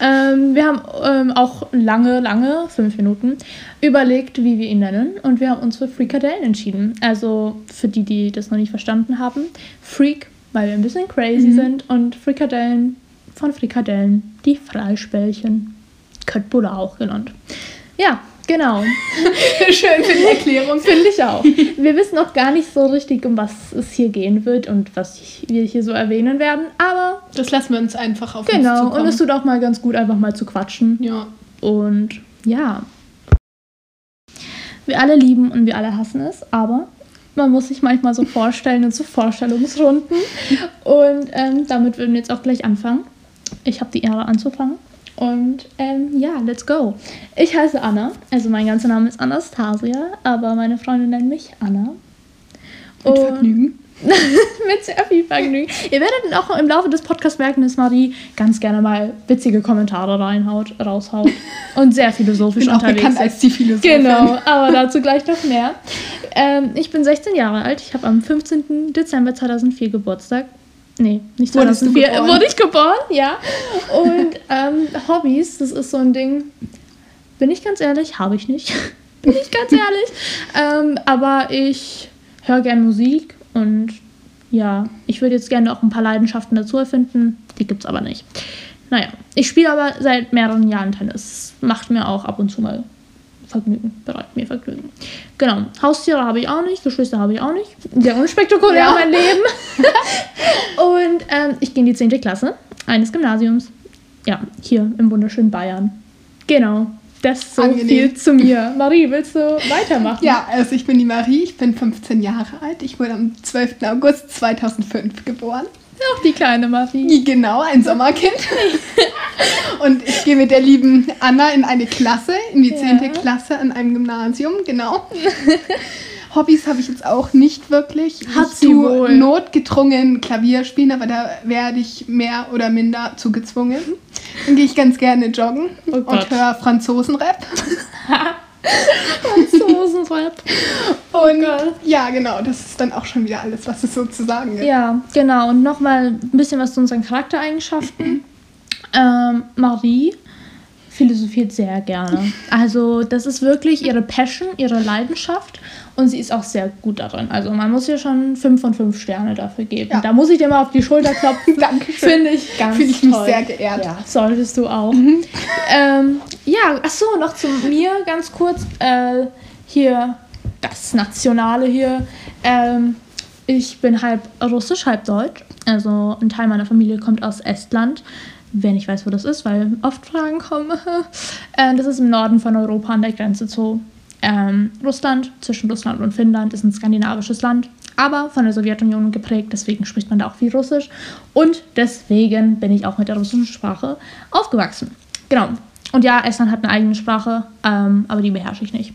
Ähm, wir haben ähm, auch lange, lange, fünf Minuten, überlegt, wie wir ihn nennen. Und wir haben uns für Freakadellen entschieden. Also für die, die das noch nicht verstanden haben. Freak, weil wir ein bisschen crazy sind. Und Frikadellen von Frikadellen, die Freispälchen. Köttbullar auch genannt. Ja, genau. [LAUGHS] Schön für die Erklärung. Finde ich auch. Wir wissen noch gar nicht so richtig, um was es hier gehen wird und was wir hier so erwähnen werden. Aber Das lassen wir uns einfach auf uns Genau, zukommen. und es tut auch mal ganz gut, einfach mal zu quatschen. Ja. Und ja. Wir alle lieben und wir alle hassen es, aber man muss sich manchmal so vorstellen und so Vorstellungsrunden. [LAUGHS] Und ähm, damit würden wir jetzt auch gleich anfangen. Ich habe die Ehre anzufangen. Und ähm, ja, let's go. Ich heiße Anna, also mein ganzer Name ist Anastasia, aber meine Freunde nennen mich Anna. Mit Und- Vergnügen. [LAUGHS] mit sehr viel Vergnügen. Ihr werdet auch im Laufe des Podcasts merken, dass Marie ganz gerne mal witzige Kommentare reinhaut, raushaut [LAUGHS] und sehr philosophisch Ich bin auch unterwegs bekannt ist. als die Philosophin. Genau, [LAUGHS] aber dazu gleich noch mehr. Ähm, ich bin 16 Jahre alt. Ich habe am 15. Dezember 2004 Geburtstag. Nee, nicht Wurdest du 2004. geboren? Wurde ich geboren, ja. [LAUGHS] Und ähm, Hobbys, das ist so ein Ding, bin ich ganz ehrlich, habe ich nicht. [LAUGHS] bin ich ganz ehrlich. Ähm, aber ich höre gern Musik und ja, ich würde jetzt gerne auch ein paar Leidenschaften dazu erfinden. Die gibt es aber nicht. Naja, ich spiele aber seit mehreren Jahren Tennis. Macht mir auch ab und zu mal Vergnügen, bereitet mir Vergnügen. Genau, Haustiere habe ich auch nicht, Geschwister habe ich auch nicht. Sehr unspektakulär Ja. mein Leben. [LAUGHS] und ähm, ich gehe in die 10. Klasse eines Gymnasiums. Ja, hier im wunderschönen Bayern. Genau, das so Angenehm. viel zu mir. Marie, willst du weitermachen? Ja, also ich bin die Marie, ich bin 15 Jahre alt. Ich wurde am 12. August 2005 geboren. Auch die kleine Marie. Genau, ein Sommerkind. [LAUGHS] Und ich gehe mit der lieben Anna in eine Klasse, in die 10. Ja. Klasse an einem Gymnasium, genau. [LAUGHS] Hobbys habe ich jetzt auch nicht wirklich. Tue wohl. notgedrungen Klavier spielen, aber da werde ich mehr oder minder zugezwungen. Dann gehe ich ganz gerne joggen Oh und höre Franzosenrap. [LAUGHS] Franzosenrap. [LAUGHS] Und Gott. ja, genau, das ist dann auch schon wieder alles, was es so zu sagen gibt. Ja, genau. Und nochmal ein bisschen was zu unseren Charaktereigenschaften. ähm, Marie philosophiert sehr gerne. Also das ist wirklich ihre Passion, ihre Leidenschaft und sie ist auch sehr gut darin. Also man muss ihr schon 5 von 5 Sterne dafür geben. Ja. Da muss ich dir mal auf die Schulter klopfen. [LAUGHS] Dankeschön. Finde ich ganz Fühle ich mich toll. sehr geehrt. Ja, solltest du auch. ähm, ja, achso, noch zu mir ganz kurz. Äh, hier, das Nationale hier. Ähm, ich bin halb russisch, halb deutsch. Also ein Teil meiner Familie kommt aus Estland. Wer nicht weiß, wo das ist, weil oft Fragen kommen. [LAUGHS] äh, das ist im Norden von Europa an der Grenze zu ähm, Russland. Zwischen Russland und Finnland ist ein skandinavisches Land, aber von der Sowjetunion geprägt. Deswegen spricht man da auch viel Russisch. Und deswegen bin ich auch mit der russischen Sprache aufgewachsen. Genau. Und ja, Estland hat eine eigene Sprache, ähm, aber die beherrsche ich nicht.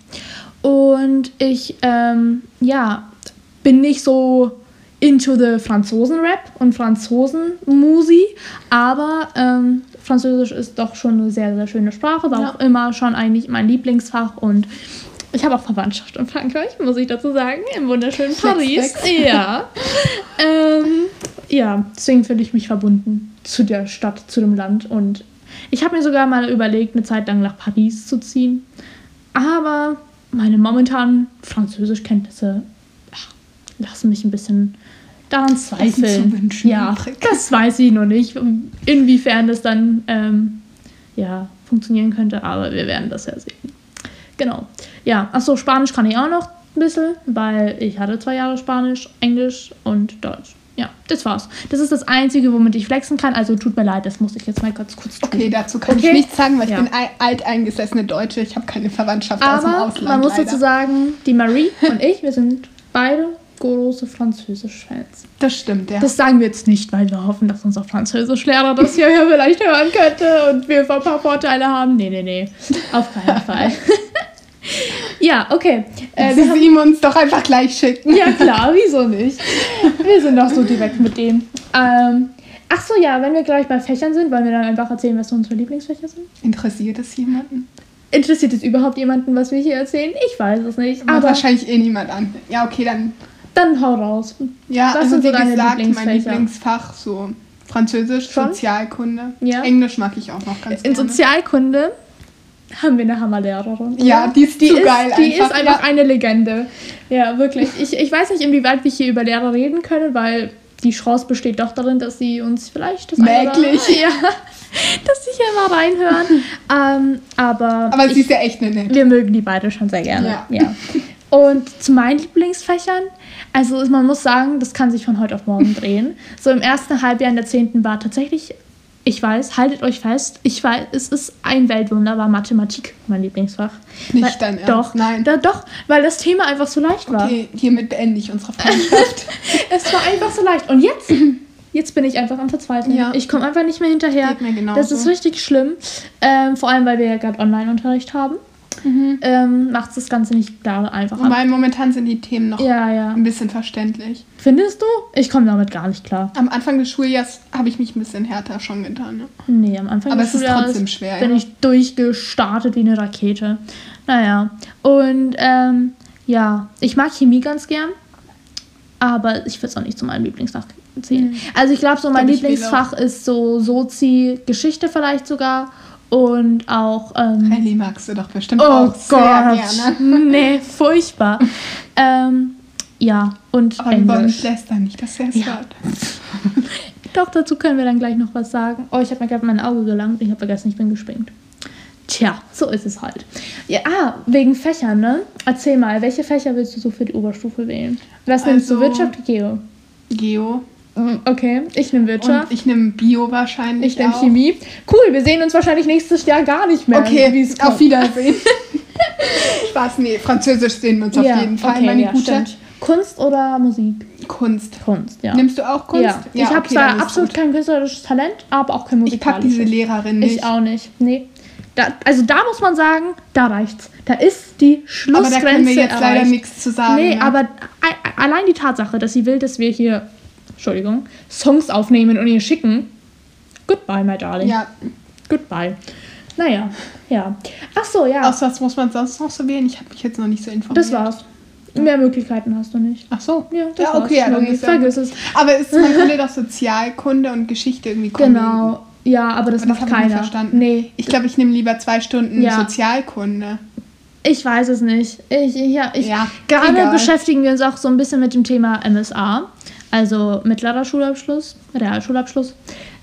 Und ich, ähm, ja, bin nicht so into the Franzosen-Rap und Franzosen-Musi, aber ähm, Französisch ist doch schon eine sehr, sehr schöne Sprache, war Ja. auch immer schon eigentlich mein Lieblingsfach und ich habe auch Verwandtschaft in Frankreich, muss ich dazu sagen, im wunderschönen Paris. [LAUGHS] Ja. ähm, ja, deswegen fühle ich mich verbunden zu der Stadt, zu dem Land und ich habe mir sogar mal überlegt, eine Zeit lang nach Paris zu ziehen, aber meine momentanen Französischkenntnisse lassen mich ein bisschen daran zweifeln. zu wünschen ja, das weiß ich noch nicht, inwiefern das dann ähm, ja, funktionieren könnte, aber wir werden das ja sehen. Genau. Ja, achso, Spanisch kann ich auch noch ein bisschen, weil ich hatte zwei Jahre Spanisch, Englisch und Deutsch. Ja, das war's. Das ist das Einzige, womit ich flexen kann. Also tut mir leid, das muss ich jetzt mal ganz kurz tun. Okay, dazu kann Okay. ich nichts sagen, weil Ja. ich bin ei- alteingesessene Deutsche. Ich habe keine Verwandtschaft aus dem Aber Ausland. man muss leider. dazu sagen, die Marie und ich, wir sind beide große Französisch-Fans. Das stimmt, ja. Das sagen wir jetzt nicht, weil wir hoffen, dass unser Französischlehrer das hier ja [LAUGHS] vielleicht hören könnte und wir ein paar Vorteile haben. Nee, nee, nee. Auf keinen Fall. [LAUGHS] ja, okay. Äh, wir haben, ihm uns doch einfach gleich schicken. ja, klar, wieso nicht? Wir sind doch so direkt mit dem. Ähm, ach so, ja, wenn wir gleich bei Fächern sind, wollen wir dann einfach erzählen, was unsere Lieblingsfächer sind? Interessiert es jemanden? Interessiert es überhaupt jemanden, was wir hier erzählen? Ich weiß es nicht. Aber wahrscheinlich eh niemand an. Ja, okay, dann. Dann hau raus. Ja, Was also sind so wie gesagt, mein? Lieblingsfach so Französisch, Schon? Sozialkunde. Ja. Englisch mag ich auch noch ganz In gerne. Sozialkunde haben wir eine Hammerlehrerin. Ja, die ist die zu ist, geil Die einfach, ist einfach ja. eine Legende. Ja, wirklich. Ich, ich weiß nicht, inwieweit wir hier über Lehrer reden können, weil die Chance besteht doch darin, dass sie uns vielleicht das eine oder- Merklich. [LAUGHS] Ja, dass sie hier mal reinhören. ähm, aber Aber ich, sie ist ja echt eine nette. wir mögen die beide schon sehr gerne. Ja. Ja. Und zu meinen Lieblingsfächern, also man muss sagen, das kann sich von heute auf morgen [LAUGHS] drehen. So im ersten Halbjahr in der 10. war tatsächlich, ich weiß, haltet euch fest, ich weiß, es ist ein Weltwunder, war Mathematik mein Lieblingsfach. Nicht weil, dein Ernst? Doch, Nein. Da, doch, weil das Thema einfach so leicht war. Okay, hiermit beende ich unsere Freundschaft. [LAUGHS] Es war einfach so leicht. Und jetzt, jetzt bin ich einfach am Verzweifeln. Ja. Ich komme einfach nicht mehr hinterher. Geht mir genauso. Das ist richtig schlimm. Ähm, vor allem, weil wir ja gerade Online-Unterricht haben. Ähm, Macht das Ganze nicht gerade einfacher. Wobei momentan sind die Themen noch Ja, ja. ein bisschen verständlich. Findest du? Ich komme damit gar nicht klar. Am Anfang des Schuljahres habe ich mich ein bisschen härter schon getan. Ja. Nee, am Anfang Aber des es ist Schuljahres trotzdem schwer, bin ja. ich durchgestartet wie eine Rakete. Naja, und ähm, ja, ich mag Chemie ganz gern, aber ich würde es auch nicht zu meinem Lieblingsfach zählen. Also ich glaube, so mein Glaub Lieblingsfach ist so Sozi, Geschichte vielleicht sogar und auch... Ähm, Rallye magst du doch bestimmt oh auch sehr Gott, gerne. nee, furchtbar. [LAUGHS] ähm, ja, und Aber wir wollen Englisch. nicht lästern, nicht, dass er es Ja. [LAUGHS] Doch, dazu können wir dann gleich noch was sagen. Oh, ich habe mir gerade mein Auge gelangt. Ich habe vergessen, ich bin gespringt. Tja, so ist es halt. Ja, ah, wegen Fächern, ne? Erzähl mal, welche Fächer willst du so für die Oberstufe wählen? Was nimmst du? Also- Wirtschaft, Geo? Geo. Mm, Okay, ich nehme Wirtschaft. Und ich nehme Bio wahrscheinlich. Ich nehme. Chemie. Cool, wir sehen uns wahrscheinlich nächstes Jahr gar nicht mehr. Okay, auf. Wiedersehen. [LAUGHS] Spaß, nee, Französisch sehen wir uns auf ja, jeden Fall, okay, meine ja, gute. stimmt. Kunst oder Musik? Kunst. Kunst, ja. Nimmst du auch Kunst? Ja, ich habe okay, zwar absolut gut. kein künstlerisches Talent, aber auch kein Ich pack musikalisches. diese Lehrerin nicht. Ich auch nicht. Nee. Da, also da muss man sagen, da reicht's. Da ist die aber Schlussgrenze da können wir jetzt erreicht. leider nichts zu sagen. Nee, ne? aber allein die Tatsache, dass sie will, dass wir hier, Entschuldigung, Songs aufnehmen und ihr schicken. Goodbye, my darling. Ja, Goodbye. Naja, ja. Ach so, ja. aus was muss man sonst noch so wählen? Ich habe mich jetzt noch nicht so informiert. das war's. Mehr Möglichkeiten hast du nicht. Ach so. Ja, das ja war's. okay, ja, ist ja Vergiss es. Aber ist, man [LAUGHS] könnte doch Sozialkunde und Geschichte irgendwie kombinieren. Genau. Ja, aber das Aber das macht ich nicht keiner. verstanden. Nee, Ich glaube, ich nehme lieber zwei Stunden Ja. Sozialkunde. Ich weiß es nicht. Ich, ja, ich, Ja, gerade egal. beschäftigen wir uns auch so ein bisschen mit dem Thema MSA, also mittlerer Schulabschluss, Realschulabschluss.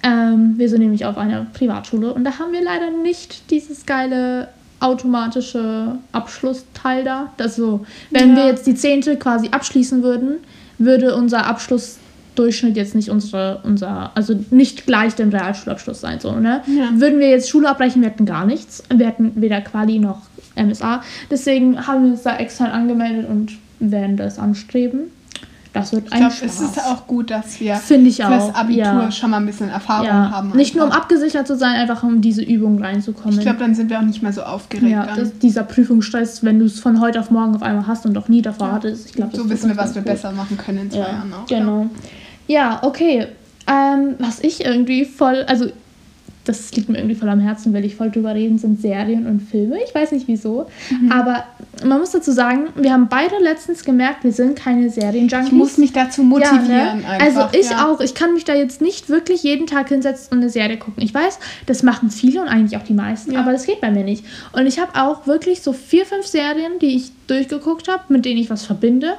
Ähm, wir sind nämlich auf einer Privatschule und da haben wir leider nicht dieses geile automatische Abschlussteil da. Das so, wenn ja. wir jetzt die zehnte quasi abschließen würden, würde unser Abschlussdurchschnitt jetzt nicht unsere, unser, also nicht gleich dem Realschulabschluss sein, so, ne? Ja. Würden wir jetzt Schule abbrechen, wir hätten gar nichts. Wir hätten weder Quali noch MSA. Deswegen haben wir uns da extern angemeldet und werden das anstreben. Das wird ein ich glaube, es ist auch gut, dass wir ich fürs auch. Abitur ja. schon mal ein bisschen Erfahrung ja. haben. Einfach. Nicht nur um abgesichert zu sein, einfach um diese Übung reinzukommen. Ich glaube, dann sind wir auch nicht mehr so aufgeregt. Ja, das, dieser Prüfungsstress, wenn du es von heute auf morgen auf einmal hast und doch nie davor hattest. Ich glaub, so wissen wir, was wir gut. besser machen können in zwei Jahren auch. Genau. Ja, okay. Ähm, was ich irgendwie voll, also das liegt mir irgendwie voll am Herzen, will ich voll drüber reden, sind Serien und Filme. Ich weiß nicht wieso. Mhm. Aber man muss dazu sagen, wir haben beide letztens gemerkt, wir sind keine Serienjunkies. Ich muss mich dazu motivieren. Ja, ne? einfach, also ich ja. auch. Ich kann mich da jetzt nicht wirklich jeden Tag hinsetzen und eine Serie gucken. Ich weiß, das machen viele und eigentlich auch die meisten, ja. aber das geht bei mir nicht. Und ich habe auch wirklich so vier, fünf Serien, die ich durchgeguckt habe, mit denen ich was verbinde.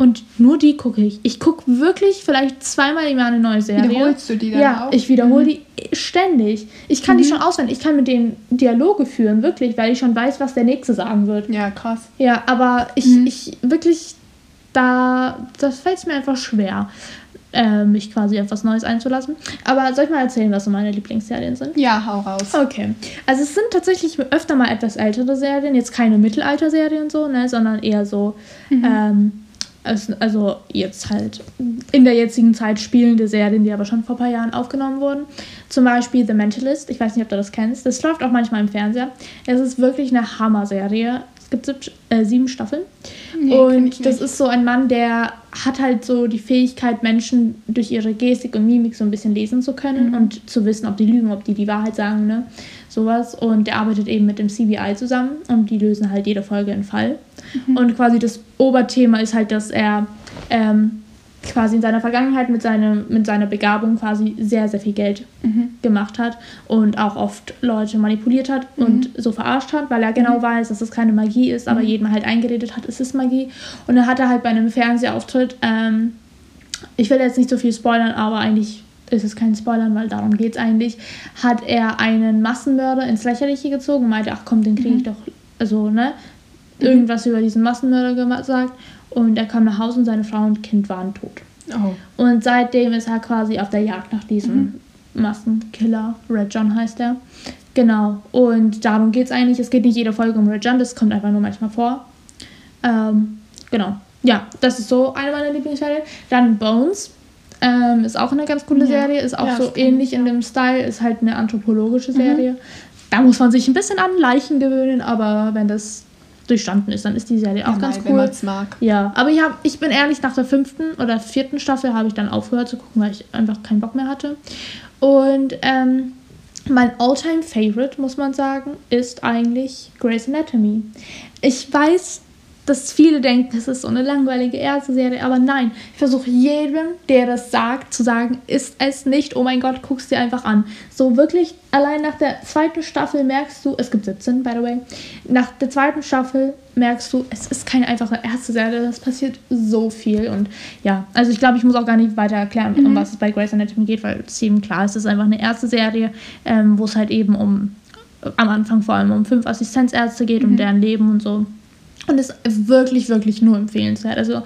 Und nur die gucke ich. Ich gucke wirklich vielleicht zweimal im Jahr eine neue Serie. Wiederholst du die dann ja, auch? ich wiederhole mhm. die ständig. Ich kann mhm. die schon auswendig. Ich kann mit denen Dialoge führen, wirklich, weil ich schon weiß, was der Nächste sagen wird. Ja, krass. Ja, aber ich, mhm. ich wirklich, da, das fällt mir einfach schwer, äh, mich quasi auf was Neues einzulassen. Aber soll ich mal erzählen, was so meine Lieblingsserien sind? Ja, hau raus. Okay. Also es sind tatsächlich öfter mal etwas ältere Serien, jetzt keine Mittelalter-Serien so, ne, sondern eher so, mhm. ähm, also jetzt halt in der jetzigen Zeit spielende Serien, die aber schon vor ein paar Jahren aufgenommen wurden. Zum Beispiel The Mentalist, ich weiß nicht, ob du das kennst. Das läuft auch manchmal im Fernseher. Es ist wirklich eine Hammer-Serie. Es gibt sieb, äh, sieben Staffeln. Nee, und das ist so ein Mann, der hat halt so die Fähigkeit, Menschen durch ihre Gestik und Mimik so ein bisschen lesen zu können mhm. und zu wissen, ob die lügen, ob die die Wahrheit sagen, ne? Sowas. Und der arbeitet eben mit dem CBI zusammen und die lösen halt jede Folge einen Fall. Mhm. Und quasi das Oberthema ist halt, dass er ähm, quasi in seiner Vergangenheit mit, seinem, mit seiner Begabung quasi sehr, sehr viel Geld mhm. gemacht hat und auch oft Leute manipuliert hat mhm. und so verarscht hat, weil er genau mhm. weiß, dass es keine Magie ist, aber mhm. jedem halt eingeredet hat, es ist Magie. Und dann hat er halt bei einem Fernsehauftritt, ähm, ich will jetzt nicht so viel spoilern, aber eigentlich ist es kein Spoilern, weil darum geht es eigentlich, hat er einen Massenmörder ins Lächerliche gezogen und meinte, ach komm, den kriege ich mhm. doch, also, ne, mhm. Irgendwas über diesen Massenmörder gesagt und er kam nach Hause und seine Frau und Kind waren tot. Oh. Und seitdem ist er quasi auf der Jagd nach diesem mhm. Massenkiller. Red John heißt er. Genau. Und darum geht es eigentlich. Es geht nicht jede Folge um Red John, das kommt einfach nur manchmal vor. Ähm, genau. Ja, das ist so eine meiner Lieblingsserien. Dann Bones. Ähm, ist auch eine ganz coole ja. Serie. Ist auch ja, so ähnlich in dem Style. Ist halt eine anthropologische Serie. Mhm. Da muss man sich ein bisschen an Leichen gewöhnen, aber wenn das durchstanden ist, dann ist die Serie auch ja, ganz nein, cool. Wenn mag. Ja, aber ich, hab, ich bin ehrlich, nach der fünften oder vierten Staffel habe ich dann aufgehört zu gucken, weil ich einfach keinen Bock mehr hatte. Und ähm, mein Alltime favorite muss man sagen, ist eigentlich Grey's Anatomy. Ich weiß, dass viele denken, das ist so eine langweilige erste Serie, aber nein, ich versuche jedem, der das sagt, zu sagen, ist es nicht, oh mein Gott, guck's dir einfach an. So wirklich, allein nach der zweiten Staffel merkst du, es gibt 17, by the way, nach der zweiten Staffel merkst du, es ist keine einfache erste Serie, das passiert so viel und ja, also ich glaube, ich muss auch gar nicht weiter erklären, mhm. um was es bei Grey's Anatomy geht, weil es eben klar ist, es ist einfach eine erste Serie, ähm, wo es halt eben um, am Anfang vor allem um fünf Assistenzärzte geht, mhm. um deren Leben und so. Und ist wirklich, wirklich nur empfehlenswert. Also,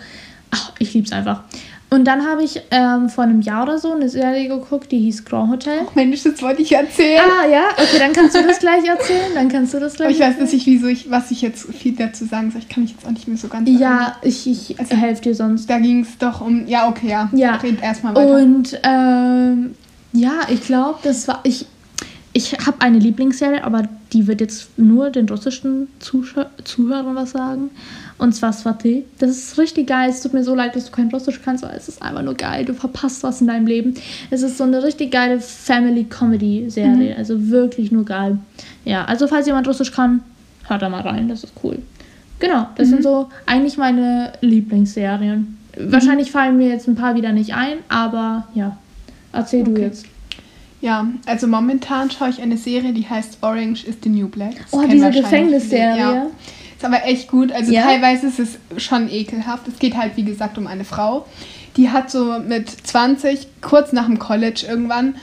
ach, ich liebe es einfach. Und dann habe ich ähm, vor einem Jahr oder so eine Serie geguckt, die hieß Grand Hotel. Oh Mensch, das wollte ich erzählen. Ah, ja? Okay, dann kannst du das gleich erzählen. Dann kannst du das gleich Aber ich weiß erzählen. nicht, wieso ich, was ich jetzt viel dazu sagen soll. Ich kann mich jetzt auch nicht mehr so ganz Ja, erinnern. ich, ich also, helfe dir sonst. Da ging es doch um. Ja, okay, ja. Ja. Red erstmal weiter. Und ähm, ja, ich glaube, das war. Ich, ich habe eine Lieblingsserie, aber die wird jetzt nur den russischen Zuschau Zuhörern was sagen. Und zwar Swati. Das ist richtig geil. Es tut mir so leid, dass du kein Russisch kannst, weil es ist einfach nur geil. Du verpasst was in deinem Leben. Es ist so eine richtig geile Family-Comedy-Serie. Mhm. Also wirklich nur geil. Ja, also falls jemand Russisch kann, hört da mal rein. Das ist cool. Genau, das mhm. sind so eigentlich meine Lieblingsserien. Mhm. Wahrscheinlich fallen mir jetzt ein paar wieder nicht ein, aber ja, erzähl okay. du jetzt. Ja, also momentan schaue ich eine Serie, die heißt Orange is the New Black. Das oh, diese Gefängnisserie. Ja. Ist aber echt gut. Also ja. teilweise ist es schon ekelhaft. Es geht halt, wie gesagt, um eine Frau. Die hat so mit 20, kurz nach dem College irgendwann,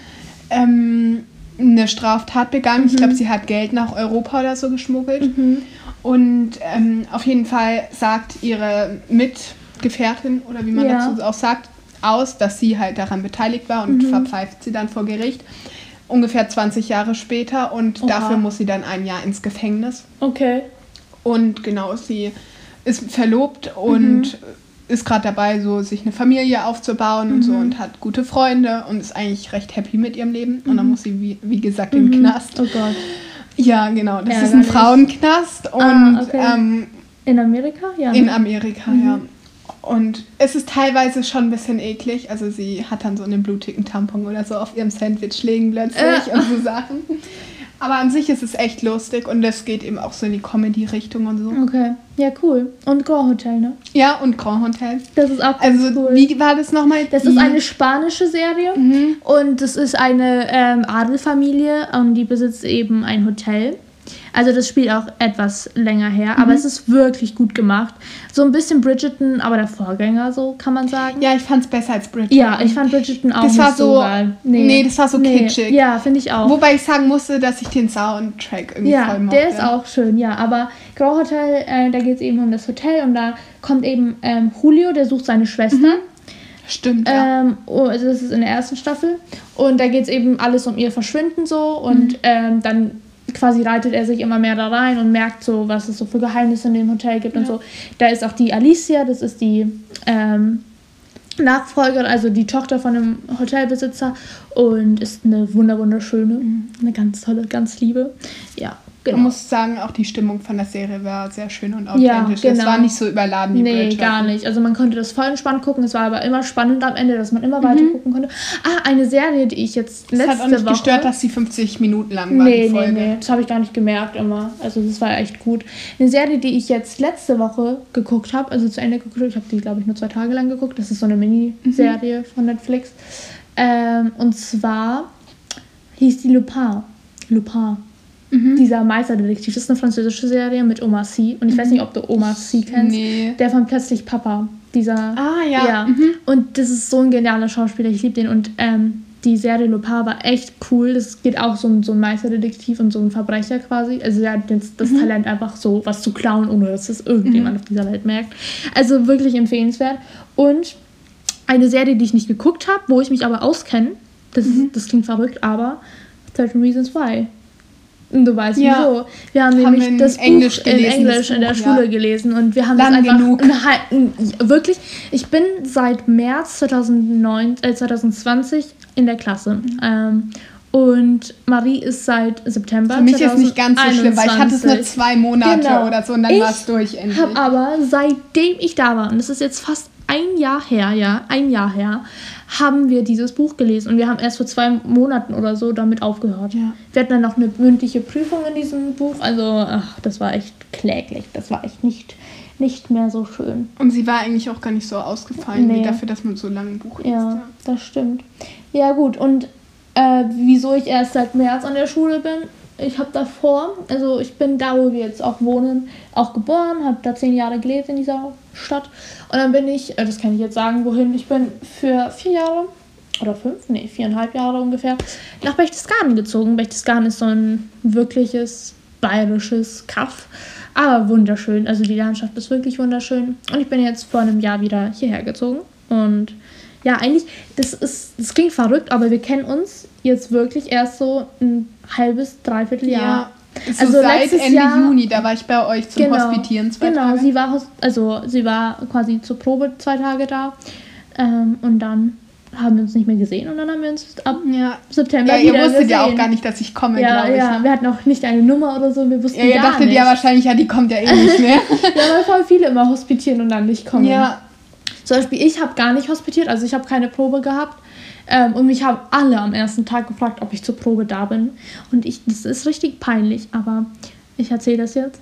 ähm, eine Straftat begangen. Ich glaube, sie hat Geld nach Europa oder so geschmuggelt. Und ähm, auf jeden Fall sagt ihre Mitgefährtin oder wie man Ja. dazu auch sagt, aus, dass sie halt daran beteiligt war und verpfeift sie dann vor Gericht. Ungefähr 20 Jahre später und Oha. dafür muss sie dann ein Jahr ins Gefängnis. Okay. Und genau, sie ist verlobt und ist gerade dabei, so sich eine Familie aufzubauen und so und hat gute Freunde und ist eigentlich recht happy mit ihrem Leben. Und dann muss sie, wie, wie gesagt, in den Knast. Oh Gott. Ja, genau. Das ist ein Ärgerlich. Frauenknast und Ah, okay. ähm, In Amerika? Ja. in ne? Amerika, ja. Und es ist teilweise schon ein bisschen eklig. Also sie hat dann so einen blutigen Tampon oder so auf ihrem Sandwich liegen plötzlich Äh. und so Sachen. Aber an sich ist es echt lustig und es geht eben auch so in die Comedy-Richtung und so. Okay. Ja, cool. Und Grand Hotel, ne? Ja, und Grand Hotel. Das ist auch Also, cool. wie war das nochmal? Das ist eine spanische Serie Mhm. und das ist eine ähm, Adelfamilie und die besitzt eben ein Hotel. Also das spielt auch etwas länger her, Mhm. aber es ist wirklich gut gemacht. So ein bisschen Bridgerton, aber der Vorgänger, so kann man sagen. Ja, ich fand es besser als Bridget. Ja, ich fand Bridgerton auch Das nicht war so so- geil. nee, das war so kitschig. Ja, finde ich auch. Wobei ich sagen musste, dass ich den Soundtrack irgendwie Ja, voll mochte. der ist auch schön, ja. Aber Grand Hotel, äh, da geht es eben um das Hotel und da kommt eben ähm, Julio, der sucht seine Schwester. Stimmt, ja. Ähm, oh, also das ist in der ersten Staffel. Und da geht es eben alles um ihr Verschwinden so. Und ähm, dann quasi reitet er sich immer mehr da rein und merkt so, was es so für Geheimnisse in dem Hotel gibt und so. Da ist auch die Alicia, das ist die ähm, Nachfolgerin, also die Tochter von dem Hotelbesitzer und ist eine wunder wunderschöne, eine ganz tolle, ganz liebe. Ja, genau. Man muss sagen, auch die Stimmung von der Serie war sehr schön und Ja, authentisch. Es genau. war nicht so überladen wie Nee, gar nicht. Also man konnte das voll entspannt gucken. Es war aber immer spannend am Ende, dass man immer weiter gucken konnte. Ah, eine Serie, die ich jetzt Es letzte hat auch nicht Woche... gestört, dass sie 50 Minuten lang war, Nee, die nee, Folge. nee. Das habe ich gar nicht gemerkt immer. Also das war echt gut. Eine Serie, die ich jetzt letzte Woche geguckt habe, also zu Ende geguckt, ich habe die, glaube ich, nur zwei Tage lang geguckt. Das ist so eine Miniserie von Netflix. Ähm, und zwar hieß die Lupin. Lupin. Dieser Meisterdetektiv. Das ist eine französische Serie mit Omar Sy. Und ich weiß nicht, ob du Omar Sy kennst. Nee. Der von Plötzlich Papa. Dieser. Ah, ja. Ja. Mhm. Und das ist so ein genialer Schauspieler. Ich liebe den. Und ähm, die Serie Lupin war echt cool. Das geht auch so um so ein Meisterdetektiv und so ein Verbrecher quasi. Also er hat jetzt das Talent einfach so was zu klauen, ohne dass es irgendjemand auf dieser Welt merkt. Also wirklich empfehlenswert. Und eine Serie, die ich nicht geguckt habe, wo ich mich aber auskenne. Das, ist, das klingt verrückt, aber 13 Reasons Why. Du weißt Ja. wieso. Wir haben, Haben nämlich in das Englisch Buch in gelesen, Englisch das in der Buch, Schule ja. gelesen und wir haben Lang das einfach genug. ein ein- wirklich. Ich bin seit März 2009, äh, 2020 in der Klasse. Ähm, und Marie ist seit September. Für mich ist nicht ganz so schlimm, weil ich hatte es nur 2021. zwei Monate Genau. oder so und dann Ich war es durch endlich. habe aber seitdem ich da war, und das ist jetzt fast ein Jahr her, ja, ein Jahr her, haben wir dieses Buch gelesen und wir haben erst vor zwei Monaten oder so damit aufgehört. Ja. Wir hatten dann noch eine mündliche Prüfung in diesem Buch, also ach, das war echt kläglich, das war echt nicht, nicht mehr so schön. Und sie war eigentlich auch gar nicht so ausgefallen, wie Nee. dafür, dass man so lange ein Buch liest. Ja, das stimmt. Ja gut, und äh, wieso ich erst seit März an der Schule bin, ich habe davor, also ich bin da, wo wir jetzt auch wohnen, auch geboren, habe da zehn Jahre gelebt in dieser Stadt. Und dann bin ich, äh, das kann ich jetzt sagen, wohin, ich bin für vier Jahre oder fünf, nee, viereinhalb Jahre ungefähr, nach Berchtesgaden gezogen. Berchtesgaden ist so ein wirkliches bayerisches Kaff, aber wunderschön. Also die Landschaft ist wirklich wunderschön. Und ich bin jetzt vor einem Jahr wieder hierher gezogen. Und ja, eigentlich, das ist, das klingt verrückt, aber wir kennen uns jetzt wirklich erst so ein halbes, dreiviertel Jahr. Ja. So Also seit letztes Ende Jahr- Juni, da war ich bei euch zum Hospitieren zwei genau, Tage. sie war also sie war quasi zur Probe zwei Tage da ähm, und dann haben wir uns nicht mehr gesehen und dann haben wir uns ab ja. September ja, ihr wieder wusstet gesehen. ja auch gar nicht, dass ich komme, ja, glaube ich. ja, ne? wir hatten auch nicht eine Nummer oder so, wir wussten Ja, ihr gar dachtet nicht. ja wahrscheinlich, ja, die kommt ja eh nicht mehr. [LAUGHS] ja, weil voll viele immer hospitieren und dann nicht kommen. ja, Zum Beispiel, ich habe gar nicht hospitiert, also ich habe keine Probe gehabt. Ähm, und mich haben alle am ersten Tag gefragt, ob ich zur Probe da bin. Und ich, das ist richtig peinlich, aber ich erzähle das jetzt.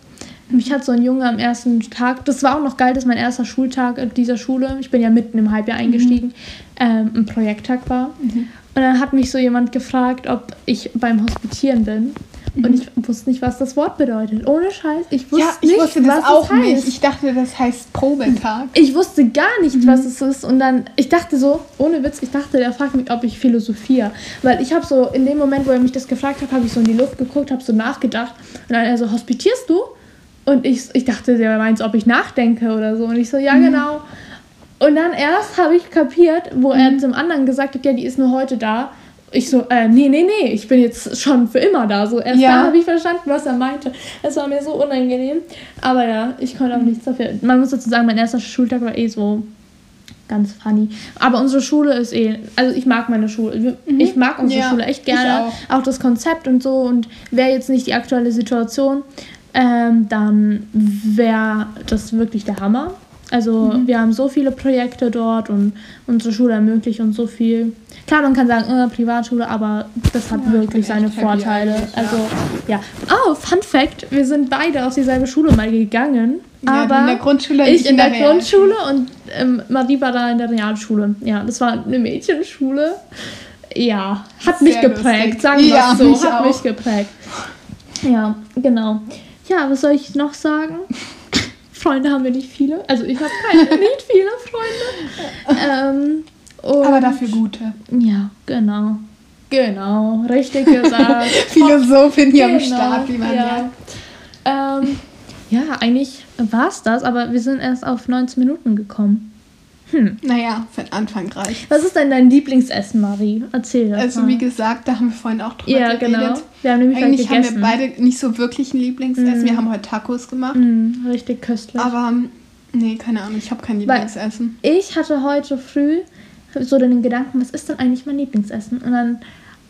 Mich hat so ein Junge am ersten Tag, das war auch noch geil, dass mein erster Schultag in dieser Schule, ich bin ja mitten im Halbjahr eingestiegen, ähm, ein Projekttag war. Und dann hat mich so jemand gefragt, ob ich beim Hospitieren bin. Und ich wusste nicht, was das Wort bedeutet. Ohne Scheiß. Ich wusste Ja, ich nicht, wusste das was auch heißt. nicht. Ich dachte, das heißt Probetag. Ich wusste gar nicht, Mhm. was es ist. Und dann, ich dachte so, ohne Witz, ich dachte, der fragt mich, ob ich philosophiere. Weil ich habe so, in dem Moment, wo er mich das gefragt hat, habe ich so in die Luft geguckt, habe so nachgedacht. Und dann er so, hospitierst du? Und ich, ich dachte, der meint, ob ich nachdenke oder so. Und ich so, ja, Mhm. genau. Und dann erst habe ich kapiert, wo Mhm. er zum anderen gesagt hat, ja, die ist nur heute da. Ich so, äh, nee, nee, nee, ich bin jetzt schon für immer da. So, erst Ja. da habe ich verstanden, was er meinte. Es war mir so unangenehm. Aber ja, ich konnte auch nichts dafür. Man muss dazu sagen, mein erster Schultag war eh so ganz funny. Aber unsere Schule ist eh, also ich mag meine Schule. Wir- Ich mag unsere Mhm. Ja, Schule echt gerne. auch. Auch. das Konzept und so. Und wäre jetzt nicht die aktuelle Situation, ähm, dann wäre das wirklich der Hammer. Also Mhm. wir haben so viele Projekte dort und unsere Schule ermöglicht uns so viel. Klar, man kann sagen, äh, Privatschule, aber das hat Ja, wirklich seine Vorteile. Also ja. Oh, Fun Fact, wir sind beide auf dieselbe Schule mal gegangen. Ja, aber in der Grundschule, ich in der, Realschule. Grundschule und ähm, Marie war da in der Realschule. Ja, das war eine Mädchenschule. Ja, hat mich Sehr geprägt, lustig. sagen wir Ja, es so, mich hat auch. mich geprägt. Ja, genau. Ja, was soll ich noch sagen? [LAUGHS] Freunde haben wir nicht viele. Also ich habe keine, nicht viele Freunde. [LAUGHS] Ähm, und Aber dafür gute. Ja, genau. Genau, richtig gesagt. [LAUGHS] Philosophin hier am Genau, Start, wie man ja. ja. Ähm, ja, eigentlich war es das, aber wir sind erst auf 19 Minuten gekommen. Naja, für den Anfang reicht. Was ist denn dein Lieblingsessen, Marie? Erzähl das Also mal. wie gesagt, da haben wir vorhin auch drüber ja, geredet. genau. Wir haben nämlich Eigentlich haben wir beide nicht so wirklich ein Lieblingsessen. Wir haben heute Tacos gemacht. Mm, richtig köstlich. Aber nee, keine Ahnung, ich habe kein Lieblingsessen. ich hatte heute früh so den Gedanken, was ist denn eigentlich mein Lieblingsessen? Und dann,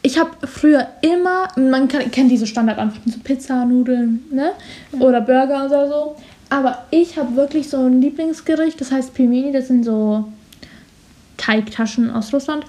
ich habe früher immer, man kann, kennt diese Standardantworten, so Pizza, Nudeln, ne? Oder Burger oder so. Aber ich habe wirklich so ein Lieblingsgericht, das heißt Pilmeni, das sind so Teigtaschen aus Russland.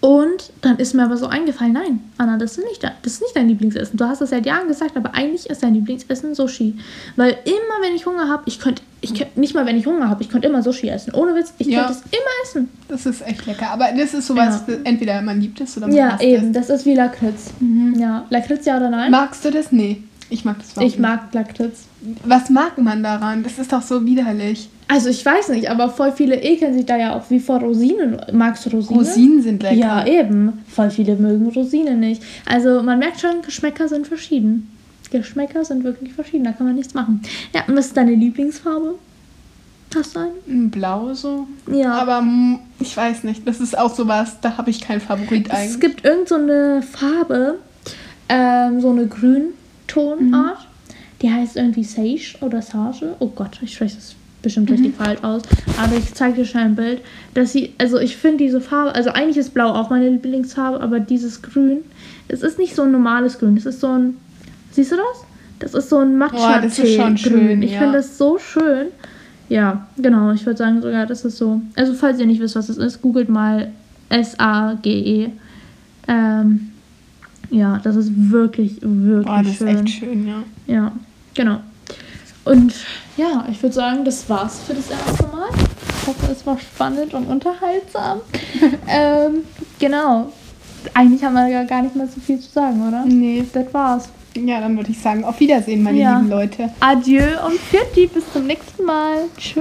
Und dann ist mir aber so eingefallen, nein, Anna, das ist, nicht, das ist nicht dein Lieblingsessen. Du hast das seit Jahren gesagt, aber eigentlich ist dein Lieblingsessen Sushi. Weil immer, wenn ich Hunger habe, ich könnte, ich könnt, nicht mal wenn ich Hunger habe, ich könnte immer Sushi essen. Ohne Witz, ich Ja. könnte es immer essen. Das ist echt lecker. Aber das ist sowas, Ja. entweder man liebt es oder man Ja, hasst eben, es. das ist wie Lakritz. Ja, Lakritz ja oder nein? Magst du das? Nee. Ich mag das ich mag Lakritz. Was mag man daran? Das ist doch so widerlich. Also ich weiß nicht, aber voll viele ekeln sich da ja auch wie vor Rosinen. Magst du Rosinen? Rosinen sind lecker. Ja, eben. Voll viele mögen Rosinen nicht. Also man merkt schon, Geschmäcker sind verschieden. Geschmäcker sind wirklich verschieden, da kann man nichts machen. Ja, und was ist deine Lieblingsfarbe? Hast du eine? Ein Blau so. Ja. Aber ich weiß nicht. Das ist auch sowas, da habe ich keinen Favorit es eigentlich. gibt irgend so eine Farbe, ähm, so eine Grüntonart. Die heißt irgendwie Sage oder Sage. Oh Gott, ich spreche das bestimmt richtig falsch aus. Aber ich zeige dir schnell ein Bild. Dass sie, also ich finde diese Farbe, also eigentlich ist Blau auch meine Lieblingsfarbe, aber dieses Grün, es ist nicht so ein normales Grün. Es ist so ein, siehst du das? Das ist so ein matcha das ist schon schön, Ich ja. finde das so schön. Ja, genau. Ich würde sagen sogar, das ist so. Also falls ihr nicht wisst, was es ist, googelt mal S-A-G-E. Ähm, ja, das ist wirklich, wirklich Boah, das ist schön. echt schön, ja. Ja, genau. Und ja, ich würde sagen, das war's für das erste Mal. Ich hoffe, es war spannend und unterhaltsam. [LAUGHS] ähm, genau. Eigentlich haben wir ja gar nicht mehr so viel zu sagen, oder? Nee. Das war's. Ja, dann würde ich sagen, auf Wiedersehen, meine Ja. lieben Leute. Adieu und Pfiat bis zum nächsten Mal. Tschö.